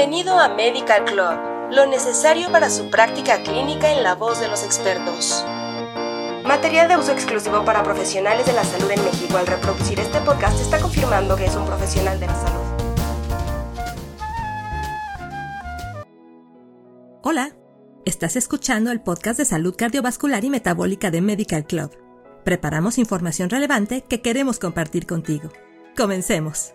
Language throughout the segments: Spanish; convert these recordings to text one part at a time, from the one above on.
Bienvenido a Medical Club, lo necesario para su práctica clínica en la voz de los expertos. Material de uso exclusivo para profesionales de la salud en México. Al reproducir este podcast está confirmando que es un profesional de la salud. Hola, estás escuchando el podcast de salud cardiovascular y metabólica de Medical Club. Preparamos información relevante que queremos compartir contigo. Comencemos.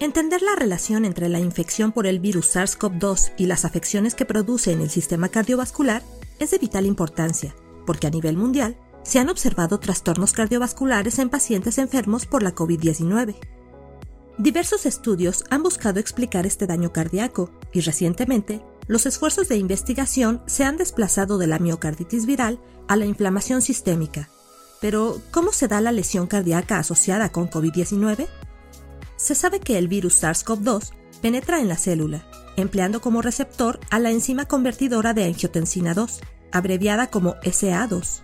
Entender la relación entre la infección por el virus SARS-CoV-2 y las afecciones que produce en el sistema cardiovascular es de vital importancia, porque a nivel mundial se han observado trastornos cardiovasculares en pacientes enfermos por la COVID-19. Diversos estudios han buscado explicar este daño cardíaco y recientemente los esfuerzos de investigación se han desplazado de la miocarditis viral a la inflamación sistémica. Pero, ¿cómo se da la lesión cardíaca asociada con COVID-19? Se sabe que el virus SARS-CoV-2 penetra en la célula, empleando como receptor a la enzima convertidora de angiotensina 2, abreviada como SA2.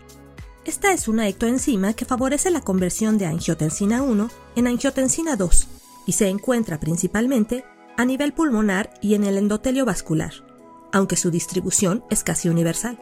Esta es una ectoenzima que favorece la conversión de angiotensina 1 en angiotensina 2 y se encuentra principalmente a nivel pulmonar y en el endotelio vascular, aunque su distribución es casi universal.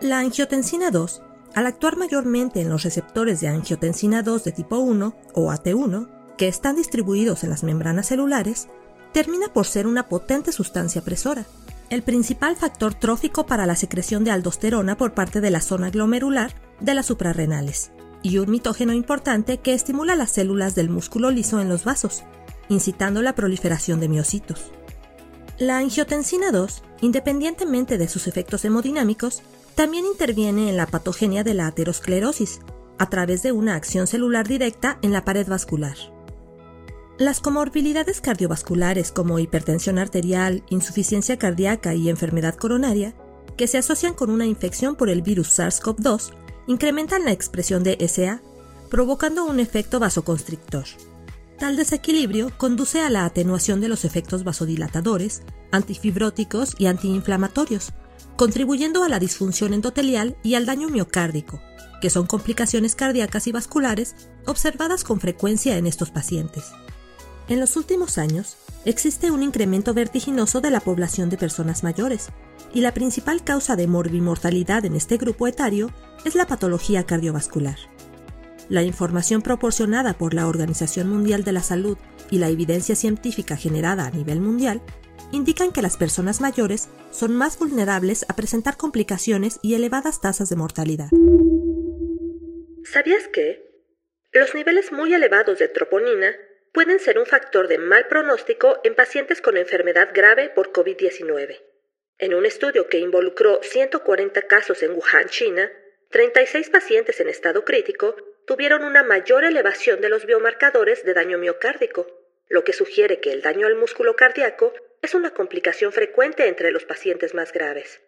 La angiotensina 2, al actuar mayormente en los receptores de angiotensina 2 de tipo 1 o AT1, que están distribuidos en las membranas celulares, termina por ser una potente sustancia presora, el principal factor trófico para la secreción de aldosterona por parte de la zona glomerular de las suprarrenales, y un mitógeno importante que estimula las células del músculo liso en los vasos, incitando la proliferación de miocitos. La angiotensina 2, independientemente de sus efectos hemodinámicos, también interviene en la patogenia de la aterosclerosis, a través de una acción celular directa en la pared vascular. Las comorbilidades cardiovasculares como hipertensión arterial, insuficiencia cardíaca y enfermedad coronaria, que se asocian con una infección por el virus SARS-CoV-2, incrementan la expresión de SA, provocando un efecto vasoconstrictor. Tal desequilibrio conduce a la atenuación de los efectos vasodilatadores, antifibróticos y antiinflamatorios, contribuyendo a la disfunción endotelial y al daño miocárdico, que son complicaciones cardíacas y vasculares observadas con frecuencia en estos pacientes. En los últimos años, existe un incremento vertiginoso de la población de personas mayores, y la principal causa de morbimortalidad en este grupo etario es la patología cardiovascular. La información proporcionada por la Organización Mundial de la Salud y la evidencia científica generada a nivel mundial indican que las personas mayores son más vulnerables a presentar complicaciones y elevadas tasas de mortalidad. ¿Sabías que? Los niveles muy elevados de troponina pueden ser un factor de mal pronóstico en pacientes con enfermedad grave por COVID-19. En un estudio que involucró 140 casos en Wuhan, China, 36 pacientes en estado crítico tuvieron una mayor elevación de los biomarcadores de daño miocárdico, lo que sugiere que el daño al músculo cardíaco es una complicación frecuente entre los pacientes más graves.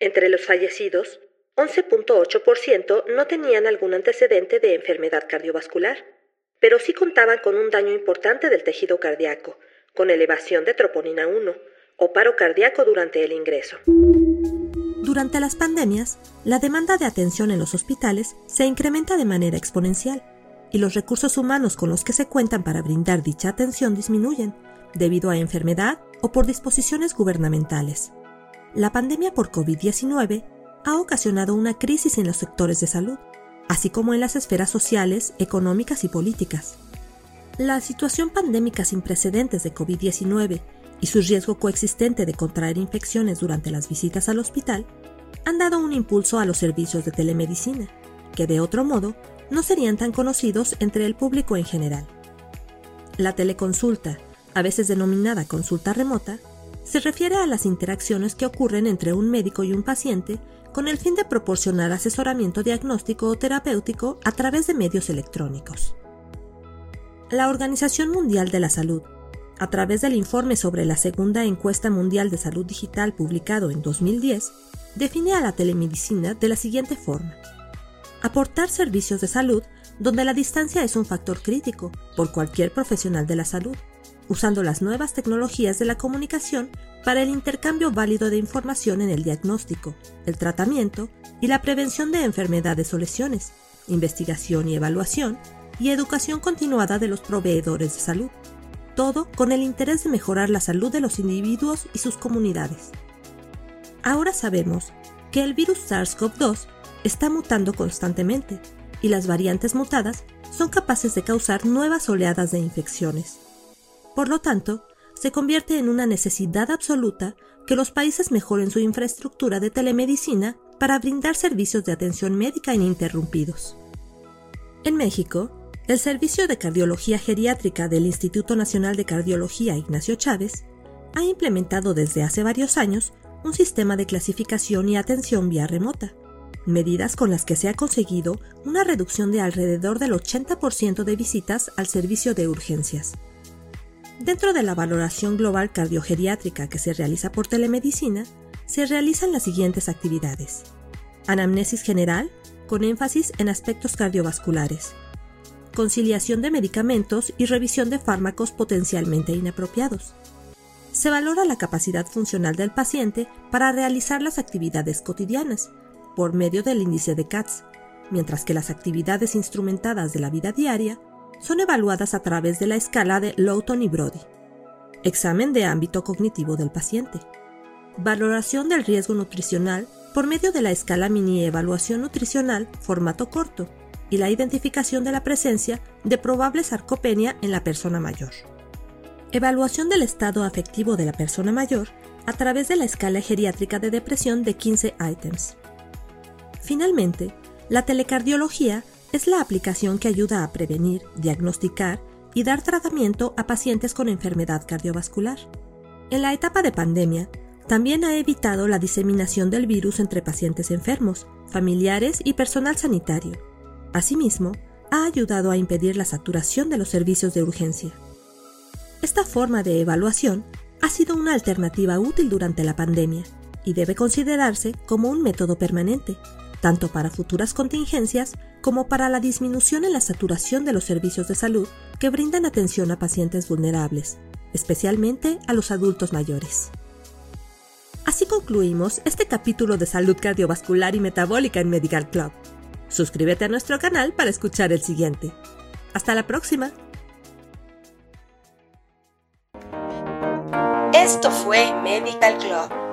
Entre los fallecidos, 11.8% no tenían algún antecedente de enfermedad cardiovascular pero sí contaban con un daño importante del tejido cardíaco, con elevación de troponina 1 o paro cardíaco durante el ingreso. Durante las pandemias, la demanda de atención en los hospitales se incrementa de manera exponencial y los recursos humanos con los que se cuentan para brindar dicha atención disminuyen debido a enfermedad o por disposiciones gubernamentales. La pandemia por COVID-19 ha ocasionado una crisis en los sectores de salud, así como en las esferas sociales, económicas y políticas. La situación pandémica sin precedentes de COVID-19 y su riesgo coexistente de contraer infecciones durante las visitas al hospital han dado un impulso a los servicios de telemedicina, que de otro modo no serían tan conocidos entre el público en general. La teleconsulta, a veces denominada consulta remota, se refiere a las interacciones que ocurren entre un médico y un paciente con el fin de proporcionar asesoramiento diagnóstico o terapéutico a través de medios electrónicos. La Organización Mundial de la Salud, a través del informe sobre la segunda encuesta mundial de salud digital publicado en 2010, define a la telemedicina de la siguiente forma. Aportar servicios de salud donde la distancia es un factor crítico por cualquier profesional de la salud, usando las nuevas tecnologías de la comunicación para el intercambio válido de información en el diagnóstico, el tratamiento y la prevención de enfermedades o lesiones, investigación y evaluación, y educación continuada de los proveedores de salud. todo con el interés de mejorar la salud de los individuos y sus comunidades. Ahora sabemos que el virus SARS-CoV-2 está mutando constantemente y las variantes mutadas son capaces de causar nuevas oleadas de infecciones. Por lo tanto, se convierte en una necesidad absoluta que los países mejoren su infraestructura de telemedicina para brindar servicios de atención médica ininterrumpidos. En México, el Servicio de Cardiología Geriátrica del Instituto Nacional de Cardiología Ignacio Chávez ha implementado desde hace varios años un sistema de clasificación y atención vía remota, medidas con las que se ha conseguido una reducción de alrededor del 80% de visitas al servicio de urgencias. Dentro de la valoración global cardiogeriátrica que se realiza por telemedicina, se realizan las siguientes actividades. Anamnesis general, con énfasis en aspectos cardiovasculares. Conciliación de medicamentos y revisión de fármacos potencialmente inapropiados. Se valora la capacidad funcional del paciente para realizar las actividades cotidianas, por medio del índice de CATS, mientras que las actividades instrumentadas de la vida diaria son evaluadas a través de la escala de Lowton y Brody. Examen de ámbito cognitivo del paciente. Valoración del riesgo nutricional por medio de la escala mini evaluación nutricional formato corto y la identificación de la presencia de probable sarcopenia en la persona mayor. Evaluación del estado afectivo de la persona mayor a través de la escala geriátrica de depresión de 15 ítems. Finalmente, la telecardiología es la aplicación que ayuda a prevenir, diagnosticar y dar tratamiento a pacientes con enfermedad cardiovascular. En la etapa de pandemia, también ha evitado la diseminación del virus entre pacientes enfermos, familiares y personal sanitario. Asimismo, ha ayudado a impedir la saturación de los servicios de urgencia. Esta forma de evaluación ha sido una alternativa útil durante la pandemia y debe considerarse como un método permanente, tanto para futuras contingencias como para la disminución en la saturación de los servicios de salud que brindan atención a pacientes vulnerables, especialmente a los adultos mayores. Así concluimos este capítulo de salud cardiovascular y metabólica en Medical Club. Suscríbete a nuestro canal para escuchar el siguiente. Hasta la próxima. Esto fue Medical Club